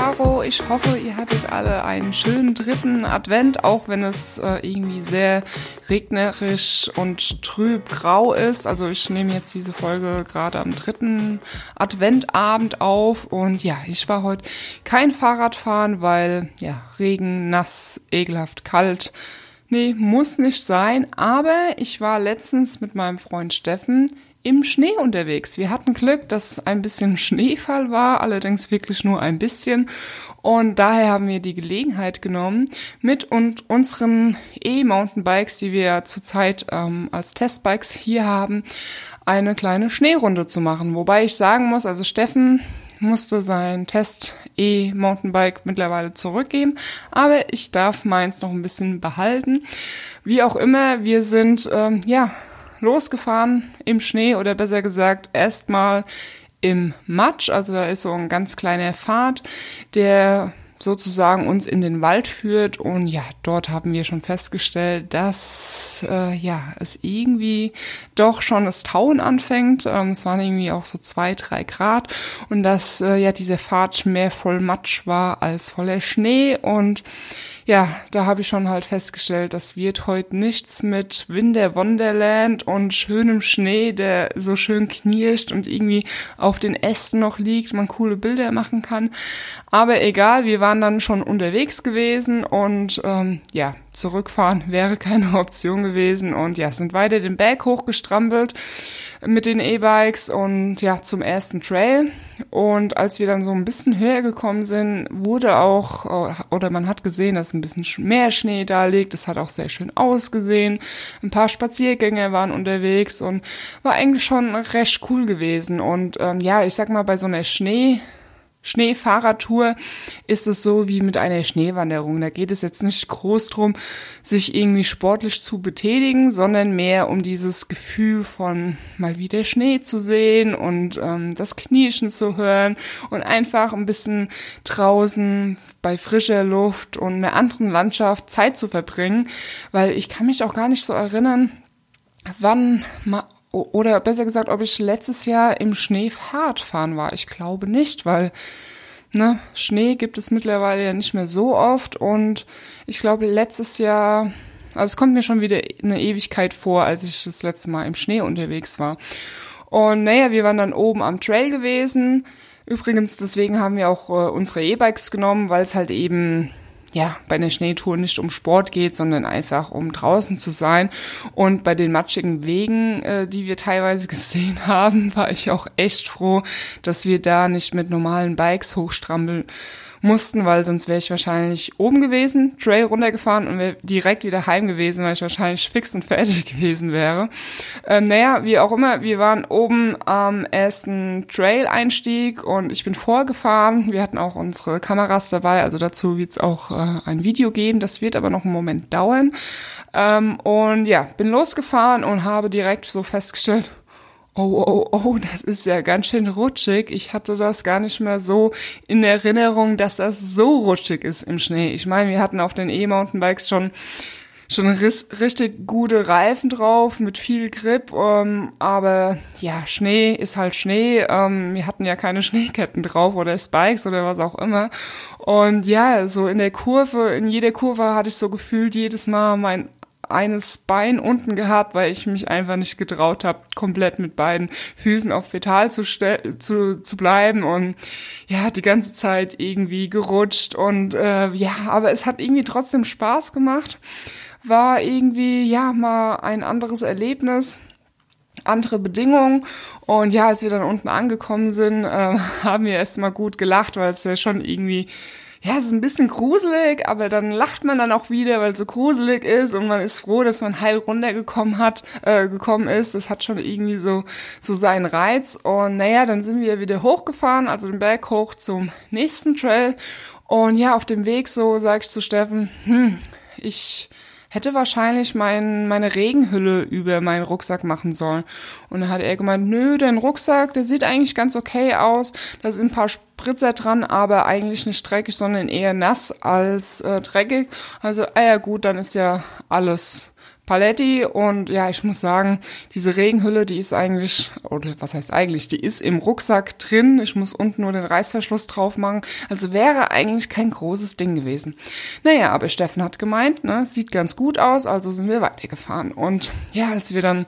Caro. Ich hoffe, ihr hattet alle einen schönen dritten Advent, auch wenn es äh, irgendwie sehr regnerisch und trüb grau ist. Also ich nehme jetzt diese Folge gerade am dritten Adventabend auf und ja, ich war heute kein Fahrradfahren, weil ja, Regen, nass, ekelhaft kalt. Nee, muss nicht sein, aber ich war letztens mit meinem Freund Steffen im Schnee unterwegs. Wir hatten Glück, dass ein bisschen Schneefall war, allerdings wirklich nur ein bisschen. Und daher haben wir die Gelegenheit genommen, mit und unseren E-Mountainbikes, die wir zurzeit ähm, als Testbikes hier haben, eine kleine Schneerunde zu machen. Wobei ich sagen muss, also Steffen musste sein Test E-Mountainbike mittlerweile zurückgeben, aber ich darf meins noch ein bisschen behalten. Wie auch immer, wir sind ähm, ja losgefahren im Schnee oder besser gesagt erstmal im Matsch. Also da ist so ein ganz kleiner Pfad, der sozusagen uns in den Wald führt und ja, dort haben wir schon festgestellt, dass äh, ja es irgendwie doch schon das Tauen anfängt. Ähm, es waren irgendwie auch so zwei, drei Grad und dass äh, ja dieser Pfad mehr voll Matsch war als voller Schnee und ja, da habe ich schon halt festgestellt, das wird heute nichts mit Winter Wonderland und schönem Schnee, der so schön knirscht und irgendwie auf den Ästen noch liegt, man coole Bilder machen kann. Aber egal, wir waren dann schon unterwegs gewesen und ähm, ja, zurückfahren wäre keine Option gewesen und ja, sind weiter den Berg hochgestrampelt mit den E-Bikes und ja, zum ersten Trail. Und als wir dann so ein bisschen höher gekommen sind, wurde auch, oder man hat gesehen, dass ein bisschen mehr Schnee da liegt. Es hat auch sehr schön ausgesehen. Ein paar Spaziergänger waren unterwegs und war eigentlich schon recht cool gewesen. Und ähm, ja, ich sag mal, bei so einer Schnee, Schneefahrradtour ist es so wie mit einer Schneewanderung. Da geht es jetzt nicht groß drum, sich irgendwie sportlich zu betätigen, sondern mehr um dieses Gefühl von mal wieder Schnee zu sehen und ähm, das Knirschen zu hören und einfach ein bisschen draußen bei frischer Luft und einer anderen Landschaft Zeit zu verbringen, weil ich kann mich auch gar nicht so erinnern, wann mal oder besser gesagt, ob ich letztes Jahr im Schnee Fahrrad fahren war. Ich glaube nicht, weil ne, Schnee gibt es mittlerweile ja nicht mehr so oft und ich glaube letztes Jahr, also es kommt mir schon wieder eine Ewigkeit vor, als ich das letzte Mal im Schnee unterwegs war. Und naja, wir waren dann oben am Trail gewesen. Übrigens, deswegen haben wir auch äh, unsere E-Bikes genommen, weil es halt eben ja, bei einer Schneetour nicht um Sport geht, sondern einfach um draußen zu sein. Und bei den matschigen Wegen, äh, die wir teilweise gesehen haben, war ich auch echt froh, dass wir da nicht mit normalen Bikes hochstrampeln mussten, weil sonst wäre ich wahrscheinlich oben gewesen, Trail runtergefahren und wäre direkt wieder heim gewesen, weil ich wahrscheinlich fix und fertig gewesen wäre. Ähm, naja, wie auch immer, wir waren oben am ersten Trail-Einstieg und ich bin vorgefahren. Wir hatten auch unsere Kameras dabei, also dazu wird es auch äh, ein Video geben. Das wird aber noch einen Moment dauern. Ähm, und ja, bin losgefahren und habe direkt so festgestellt, oh, oh, oh, das ist ja ganz schön rutschig. Ich hatte das gar nicht mehr so in Erinnerung, dass das so rutschig ist im Schnee. Ich meine, wir hatten auf den E-Mountainbikes schon schon richtig gute Reifen drauf mit viel Grip, ähm, aber ja, Schnee ist halt Schnee. Ähm, wir hatten ja keine Schneeketten drauf oder Spikes oder was auch immer. Und ja, so in der Kurve, in jeder Kurve hatte ich so gefühlt jedes Mal mein eines Bein unten gehabt, weil ich mich einfach nicht getraut habe, komplett mit beiden Füßen auf Pedal zu, zu, zu bleiben und ja, die ganze Zeit irgendwie gerutscht und äh, ja, aber es hat irgendwie trotzdem Spaß gemacht. War irgendwie, ja, mal ein anderes Erlebnis andere Bedingungen. Und ja, als wir dann unten angekommen sind, äh, haben wir erst mal gut gelacht, weil es ja schon irgendwie ja, es ist ein bisschen gruselig, aber dann lacht man dann auch wieder, weil es so gruselig ist und man ist froh, dass man heil runtergekommen hat, äh, gekommen ist. Das hat schon irgendwie so, so seinen Reiz. Und naja, dann sind wir wieder hochgefahren, also den Berg hoch zum nächsten Trail. Und ja, auf dem Weg so sag ich zu Steffen, hm, ich hätte wahrscheinlich mein, meine Regenhülle über meinen Rucksack machen sollen. Und dann hat er gemeint, nö, dein Rucksack, der sieht eigentlich ganz okay aus. Da sind ein paar Spritzer dran, aber eigentlich nicht dreckig, sondern eher nass als äh, dreckig. Also, ah ja gut, dann ist ja alles Paletti und ja, ich muss sagen, diese Regenhülle, die ist eigentlich, oder was heißt eigentlich, die ist im Rucksack drin. Ich muss unten nur den Reißverschluss drauf machen. Also wäre eigentlich kein großes Ding gewesen. Naja, aber Steffen hat gemeint, ne, sieht ganz gut aus, also sind wir weitergefahren. Und ja, als wir dann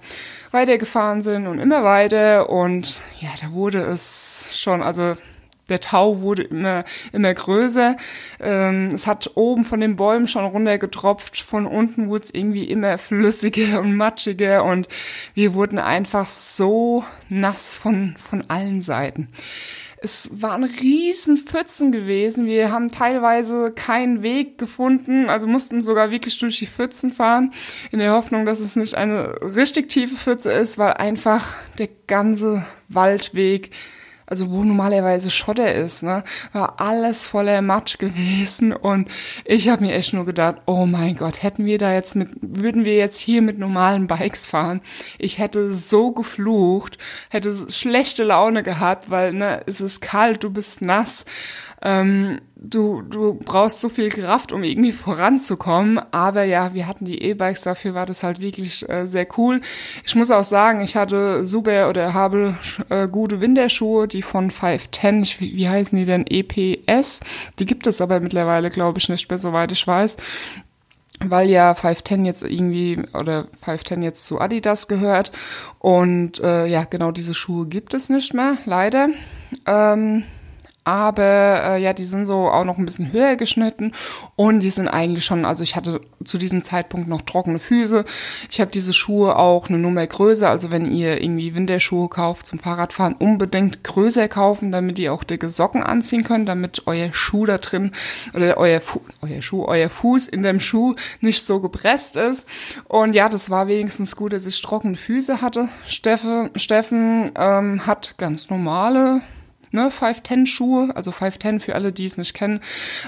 weitergefahren sind und immer weiter und ja, da wurde es schon, also der Tau wurde immer, immer größer. Ähm, es hat oben von den Bäumen schon runtergetropft. Von unten wurde es irgendwie immer flüssiger und matschiger und wir wurden einfach so nass von, von allen Seiten. Es waren riesen Pfützen gewesen. Wir haben teilweise keinen Weg gefunden, also mussten sogar wirklich durch die Pfützen fahren, in der Hoffnung, dass es nicht eine richtig tiefe Pfütze ist, weil einfach der ganze Waldweg also wo normalerweise Schotter ist, ne, war alles voller Matsch gewesen. Und ich habe mir echt nur gedacht, oh mein Gott, hätten wir da jetzt mit, würden wir jetzt hier mit normalen Bikes fahren, ich hätte so geflucht, hätte schlechte Laune gehabt, weil ne, es ist kalt, du bist nass ähm, du, du brauchst so viel Kraft, um irgendwie voranzukommen. Aber ja, wir hatten die E-Bikes, dafür war das halt wirklich äh, sehr cool. Ich muss auch sagen, ich hatte super oder habe äh, gute Winterschuhe, die von 510, ich, wie heißen die denn? EPS. Die gibt es aber mittlerweile, glaube ich, nicht mehr, soweit ich weiß weil ja 510 jetzt irgendwie oder 510 jetzt zu Adidas gehört und äh, ja genau diese Schuhe gibt es nicht mehr leider ähm, aber äh, ja, die sind so auch noch ein bisschen höher geschnitten und die sind eigentlich schon, also ich hatte zu diesem Zeitpunkt noch trockene Füße. Ich habe diese Schuhe auch eine Nummer größer, also wenn ihr irgendwie Winterschuhe kauft zum Fahrradfahren, unbedingt größer kaufen, damit ihr auch dicke Socken anziehen könnt, damit euer Schuh da drin oder euer, Fu euer Schuh, euer Fuß in dem Schuh nicht so gepresst ist. Und ja, das war wenigstens gut, dass ich trockene Füße hatte. Steffen, Steffen ähm, hat ganz normale ne, 510 Schuhe, also 510 für alle, die es nicht kennen.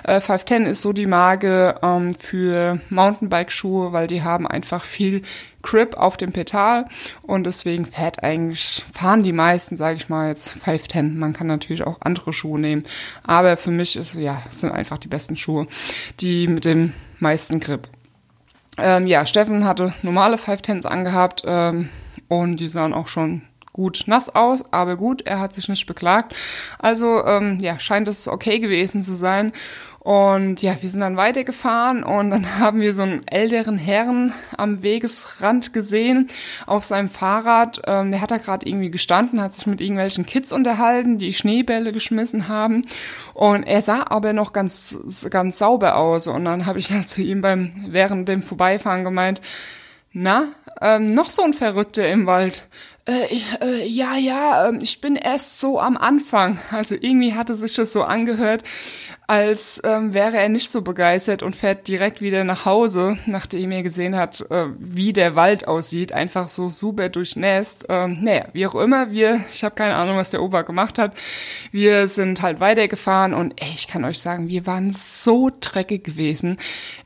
Äh, 510 ist so die Marke ähm, für Mountainbike-Schuhe, weil die haben einfach viel Grip auf dem Pedal und deswegen fährt eigentlich, fahren die meisten, sage ich mal jetzt 510. Man kann natürlich auch andere Schuhe nehmen, aber für mich ist, ja, sind einfach die besten Schuhe, die mit dem meisten Grip. Ähm, ja, Steffen hatte normale 510s angehabt ähm, und die sahen auch schon gut nass aus, aber gut, er hat sich nicht beklagt. Also ähm, ja, scheint es okay gewesen zu sein. Und ja, wir sind dann weitergefahren und dann haben wir so einen älteren Herrn am Wegesrand gesehen auf seinem Fahrrad. Ähm, der hat da gerade irgendwie gestanden, hat sich mit irgendwelchen Kids unterhalten, die Schneebälle geschmissen haben. Und er sah aber noch ganz, ganz sauber aus. Und dann habe ich halt zu ihm beim während dem Vorbeifahren gemeint, na, ähm, noch so ein Verrückter im Wald. Äh, äh, ja, ja, äh, ich bin erst so am Anfang. Also irgendwie hatte sich das so angehört, als ähm, wäre er nicht so begeistert und fährt direkt wieder nach Hause, nachdem er gesehen hat, äh, wie der Wald aussieht. Einfach so super durchnässt. Ähm, naja, wie auch immer, wir, ich habe keine Ahnung, was der Opa gemacht hat. Wir sind halt weitergefahren und ey, ich kann euch sagen, wir waren so dreckig gewesen.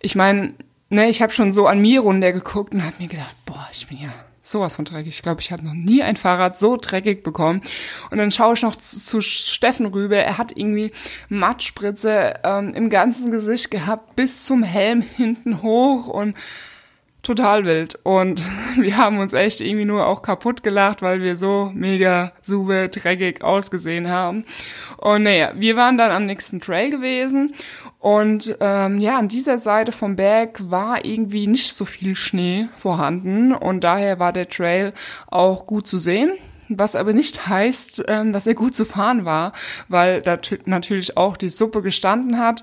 Ich meine, ne, ich habe schon so an mir runter geguckt und habe mir gedacht, boah, ich bin ja sowas von dreckig. Ich glaube, ich habe noch nie ein Fahrrad so dreckig bekommen. Und dann schaue ich noch zu, zu Steffen rüber. Er hat irgendwie Matschspritze ähm, im ganzen Gesicht gehabt, bis zum Helm hinten hoch und total wild. Und wir haben uns echt irgendwie nur auch kaputt gelacht, weil wir so mega super dreckig ausgesehen haben. Und naja, wir waren dann am nächsten Trail gewesen und ähm, ja, an dieser Seite vom Berg war irgendwie nicht so viel Schnee vorhanden und daher war der Trail auch gut zu sehen was aber nicht heißt, ähm, dass er gut zu fahren war, weil da natürlich auch die Suppe gestanden hat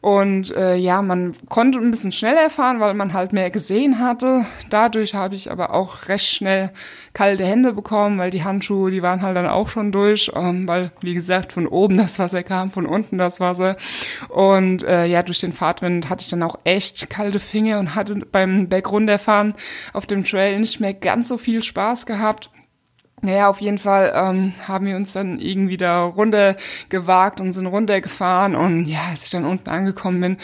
und äh, ja, man konnte ein bisschen schneller fahren, weil man halt mehr gesehen hatte. Dadurch habe ich aber auch recht schnell kalte Hände bekommen, weil die Handschuhe, die waren halt dann auch schon durch, ähm, weil wie gesagt von oben das Wasser kam, von unten das Wasser und äh, ja, durch den Fahrtwind hatte ich dann auch echt kalte Finger und hatte beim Bergrunterfahren auf dem Trail nicht mehr ganz so viel Spaß gehabt. Naja, auf jeden Fall ähm, haben wir uns dann irgendwie da runter gewagt und sind runtergefahren. Und ja, als ich dann unten angekommen bin,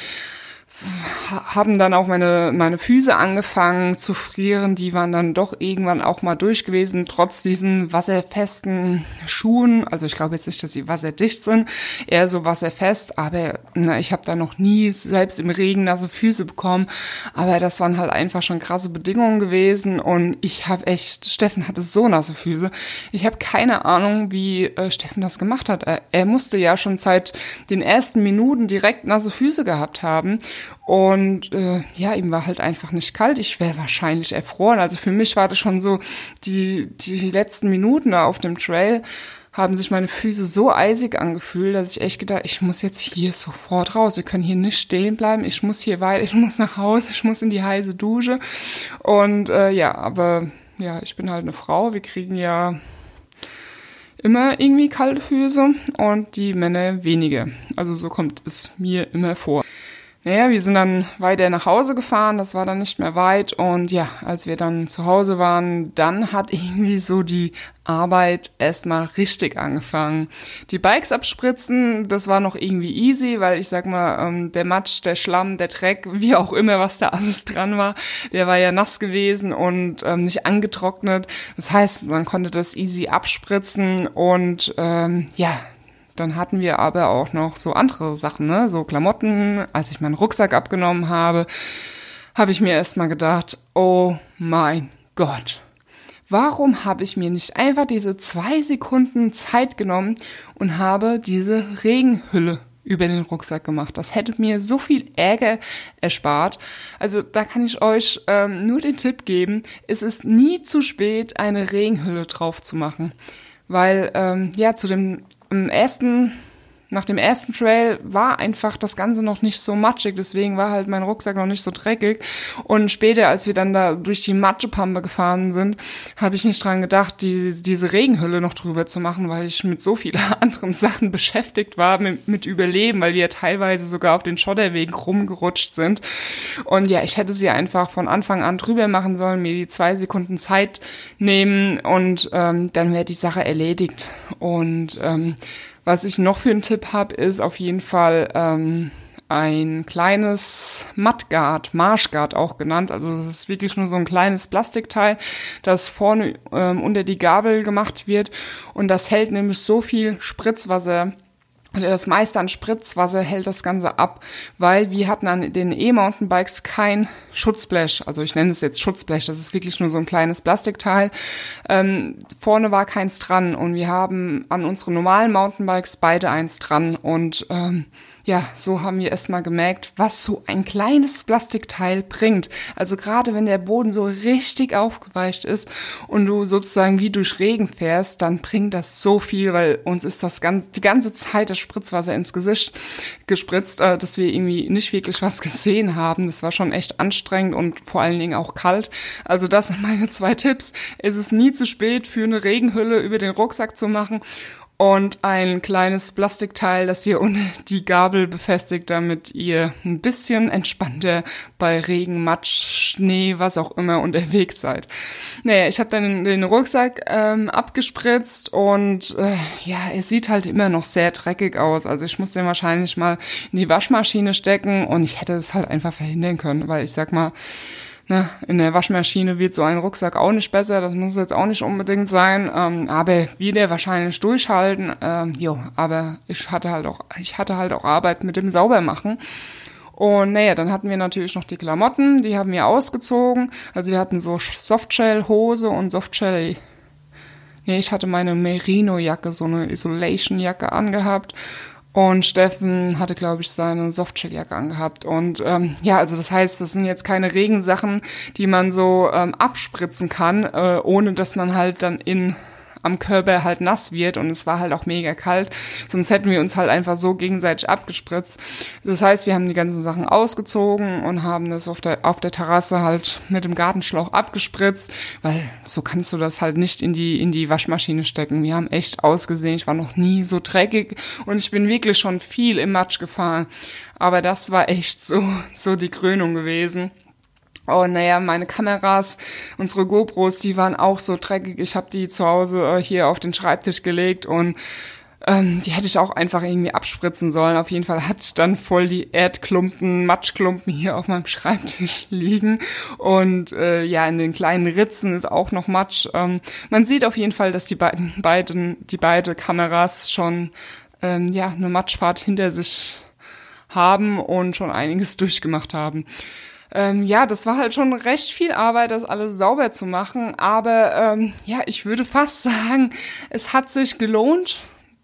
haben dann auch meine, meine Füße angefangen zu frieren. Die waren dann doch irgendwann auch mal durch gewesen, trotz diesen wasserfesten Schuhen. Also ich glaube jetzt nicht, dass sie wasserdicht sind, eher so wasserfest. Aber na, ich habe da noch nie selbst im Regen nasse Füße bekommen. Aber das waren halt einfach schon krasse Bedingungen gewesen. Und ich habe echt, Steffen hatte so nasse Füße. Ich habe keine Ahnung, wie äh, Steffen das gemacht hat. Er, er musste ja schon seit den ersten Minuten direkt nasse Füße gehabt haben. Und äh, ja, ihm war halt einfach nicht kalt. Ich wäre wahrscheinlich erfroren. Also für mich war das schon so, die, die letzten Minuten da auf dem Trail haben sich meine Füße so eisig angefühlt, dass ich echt gedacht, ich muss jetzt hier sofort raus. Wir können hier nicht stehen bleiben. Ich muss hier weiter, ich muss nach Hause, ich muss in die heiße Dusche. Und äh, ja, aber ja, ich bin halt eine Frau. Wir kriegen ja immer irgendwie kalte Füße und die Männer wenige. Also so kommt es mir immer vor. Naja, wir sind dann weiter nach Hause gefahren, das war dann nicht mehr weit und ja, als wir dann zu Hause waren, dann hat irgendwie so die Arbeit erstmal richtig angefangen. Die Bikes abspritzen, das war noch irgendwie easy, weil ich sag mal, ähm, der Matsch, der Schlamm, der Dreck, wie auch immer, was da alles dran war, der war ja nass gewesen und ähm, nicht angetrocknet. Das heißt, man konnte das easy abspritzen und ähm, ja, dann hatten wir aber auch noch so andere Sachen, ne? so Klamotten. Als ich meinen Rucksack abgenommen habe, habe ich mir erstmal gedacht, oh mein Gott. Warum habe ich mir nicht einfach diese zwei Sekunden Zeit genommen und habe diese Regenhülle über den Rucksack gemacht. Das hätte mir so viel Ärger erspart. Also da kann ich euch ähm, nur den Tipp geben, es ist nie zu spät, eine Regenhülle drauf zu machen. Weil ähm, ja, zu dem im ersten, nach dem ersten Trail war einfach das Ganze noch nicht so matschig, deswegen war halt mein Rucksack noch nicht so dreckig. Und später, als wir dann da durch die Matschepampe gefahren sind, habe ich nicht dran gedacht, die, diese Regenhülle noch drüber zu machen, weil ich mit so vielen anderen Sachen beschäftigt war, mit, mit Überleben, weil wir teilweise sogar auf den Schotterwegen rumgerutscht sind. Und ja, ich hätte sie einfach von Anfang an drüber machen sollen, mir die zwei Sekunden Zeit nehmen und ähm, dann wäre die Sache erledigt. Und ähm, was ich noch für einen Tipp habe, ist auf jeden Fall ähm, ein kleines Mudguard, Marshguard auch genannt. Also das ist wirklich nur so ein kleines Plastikteil, das vorne ähm, unter die Gabel gemacht wird und das hält nämlich so viel Spritzwasser das meiste an Spritzwasser hält das Ganze ab, weil wir hatten an den E-Mountainbikes kein Schutzblech. Also ich nenne es jetzt Schutzblech, das ist wirklich nur so ein kleines Plastikteil. Ähm, vorne war keins dran und wir haben an unseren normalen Mountainbikes beide eins dran und ähm, ja, so haben wir erstmal gemerkt, was so ein kleines Plastikteil bringt. Also gerade wenn der Boden so richtig aufgeweicht ist und du sozusagen wie durch Regen fährst, dann bringt das so viel, weil uns ist das ganz, die ganze Zeit das Spritzwasser ins Gesicht gespritzt, äh, dass wir irgendwie nicht wirklich was gesehen haben. Das war schon echt anstrengend und vor allen Dingen auch kalt. Also das sind meine zwei Tipps. Es ist nie zu spät für eine Regenhülle über den Rucksack zu machen und ein kleines Plastikteil, das ihr unter die Gabel befestigt, damit ihr ein bisschen entspannter bei Regen, Matsch, Schnee, was auch immer unterwegs seid. Naja, ich habe dann den Rucksack ähm, abgespritzt und äh, ja, er sieht halt immer noch sehr dreckig aus. Also ich muss den wahrscheinlich mal in die Waschmaschine stecken und ich hätte es halt einfach verhindern können, weil ich sag mal, Ne, in der Waschmaschine wird so ein Rucksack auch nicht besser, das muss jetzt auch nicht unbedingt sein, ähm, aber wie der wahrscheinlich durchhalten, ähm, jo, aber ich hatte halt auch, ich hatte halt auch Arbeit mit dem Saubermachen. Und naja, dann hatten wir natürlich noch die Klamotten, die haben wir ausgezogen. Also wir hatten so Softshell-Hose und Softshell Nee, ich hatte meine Merino-Jacke, so eine Isolation-Jacke angehabt und Steffen hatte, glaube ich, seine Softshelljacke angehabt. Und ähm, ja, also das heißt, das sind jetzt keine Regensachen, die man so ähm, abspritzen kann, äh, ohne dass man halt dann in am Körper halt nass wird und es war halt auch mega kalt. Sonst hätten wir uns halt einfach so gegenseitig abgespritzt. Das heißt, wir haben die ganzen Sachen ausgezogen und haben das auf der, auf der Terrasse halt mit dem Gartenschlauch abgespritzt, weil so kannst du das halt nicht in die, in die Waschmaschine stecken. Wir haben echt ausgesehen. Ich war noch nie so dreckig und ich bin wirklich schon viel im Matsch gefahren. Aber das war echt so, so die Krönung gewesen. Oh, naja, meine Kameras, unsere GoPros, die waren auch so dreckig. Ich habe die zu Hause äh, hier auf den Schreibtisch gelegt und ähm, die hätte ich auch einfach irgendwie abspritzen sollen. Auf jeden Fall hatte ich dann voll die Erdklumpen, Matschklumpen hier auf meinem Schreibtisch liegen. Und äh, ja, in den kleinen Ritzen ist auch noch Matsch. Ähm, man sieht auf jeden Fall, dass die beiden, beiden die beide Kameras schon ähm, ja eine Matschfahrt hinter sich haben und schon einiges durchgemacht haben. Ähm, ja, das war halt schon recht viel Arbeit, das alles sauber zu machen. Aber ähm, ja, ich würde fast sagen, es hat sich gelohnt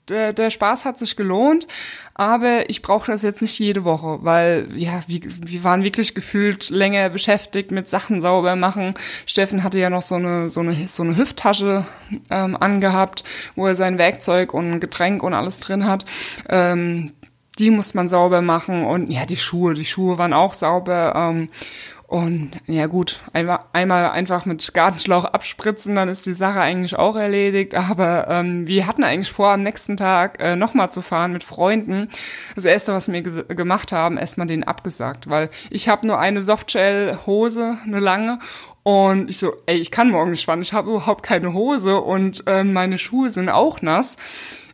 der, der Spaß hat sich gelohnt, aber ich brauche das jetzt nicht jede Woche, weil ja, wir, wir waren wirklich gefühlt länger beschäftigt mit Sachen sauber machen. Steffen hatte ja noch so eine so eine so eine Hüfttasche ähm, angehabt, wo er sein Werkzeug und Getränk und alles drin hat. Ähm, die muss man sauber machen und ja, die Schuhe, die Schuhe waren auch sauber. Ähm, und ja gut, einmal, einmal einfach mit Gartenschlauch abspritzen, dann ist die Sache eigentlich auch erledigt. Aber ähm, wir hatten eigentlich vor, am nächsten Tag äh, nochmal zu fahren mit Freunden. Das Erste, was wir gemacht haben, erstmal den abgesagt, weil ich habe nur eine Softshell-Hose, eine lange. Und ich so, ey, ich kann morgen nicht fahren, ich habe überhaupt keine Hose und äh, meine Schuhe sind auch nass.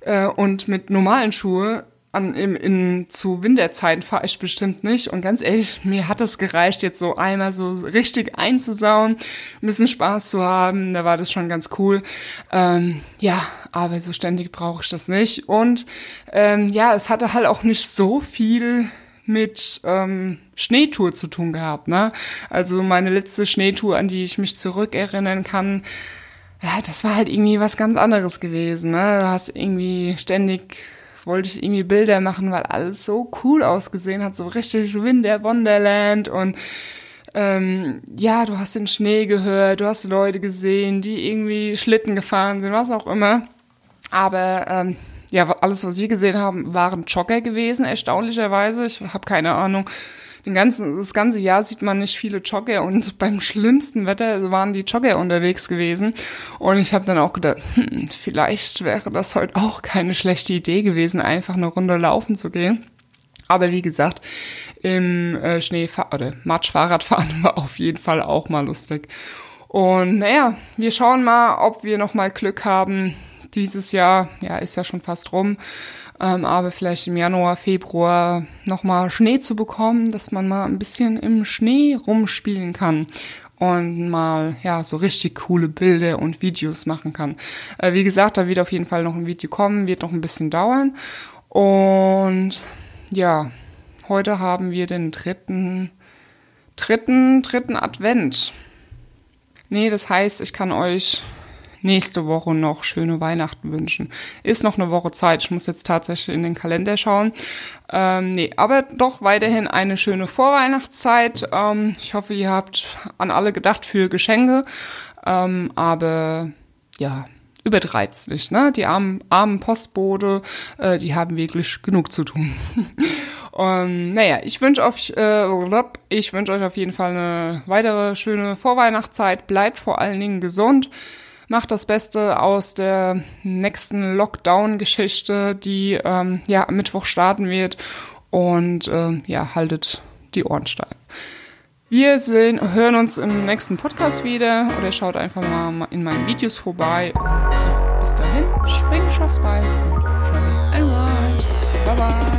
Äh, und mit normalen Schuhe an, in, in, zu Winterzeiten fahre ich bestimmt nicht. Und ganz ehrlich, mir hat es gereicht, jetzt so einmal so richtig einzusauen, ein bisschen Spaß zu haben. Da war das schon ganz cool. Ähm, ja, aber so ständig brauche ich das nicht. Und ähm, ja, es hatte halt auch nicht so viel mit ähm, Schneetour zu tun gehabt. Ne? Also meine letzte Schneetour, an die ich mich zurückerinnern kann, ja, das war halt irgendwie was ganz anderes gewesen. Ne? Du hast irgendwie ständig wollte ich irgendwie Bilder machen, weil alles so cool ausgesehen hat, so richtig Winter Wonderland und ähm, ja, du hast den Schnee gehört, du hast Leute gesehen, die irgendwie Schlitten gefahren sind, was auch immer. Aber ähm, ja, alles, was wir gesehen haben, waren Jogger gewesen, erstaunlicherweise. Ich habe keine Ahnung, den ganzen, das ganze Jahr sieht man nicht viele Jogger und beim schlimmsten Wetter waren die Jogger unterwegs gewesen. Und ich habe dann auch gedacht, hm, vielleicht wäre das heute auch keine schlechte Idee gewesen, einfach eine Runde laufen zu gehen. Aber wie gesagt, im äh, Schneefahr oder Matschfahrradfahren war auf jeden Fall auch mal lustig. Und naja, wir schauen mal, ob wir noch mal Glück haben. Dieses Jahr, ja, ist ja schon fast rum ähm, aber vielleicht im Januar, Februar nochmal Schnee zu bekommen, dass man mal ein bisschen im Schnee rumspielen kann und mal ja so richtig coole Bilder und Videos machen kann. Äh, wie gesagt, da wird auf jeden Fall noch ein Video kommen, wird noch ein bisschen dauern und ja, heute haben wir den dritten, dritten, dritten Advent. Nee, das heißt, ich kann euch nächste Woche noch schöne Weihnachten wünschen. Ist noch eine Woche Zeit. Ich muss jetzt tatsächlich in den Kalender schauen. Ähm, nee, aber doch weiterhin eine schöne Vorweihnachtszeit. Ähm, ich hoffe, ihr habt an alle gedacht für Geschenke. Ähm, aber ja, übertreibt's nicht, ne? Die armen, armen Postbote, äh, die haben wirklich genug zu tun. Und naja, ich wünsche euch, äh, ich wünsche euch auf jeden Fall eine weitere schöne Vorweihnachtszeit. Bleibt vor allen Dingen gesund macht das Beste aus der nächsten Lockdown-Geschichte, die ähm, ja am Mittwoch starten wird und äh, ja, haltet die Ohren steif. Wir sehen, hören uns im nächsten Podcast wieder oder schaut einfach mal in meinen Videos vorbei. Und ja, bis dahin, schwing aufs Bike und Bye bye.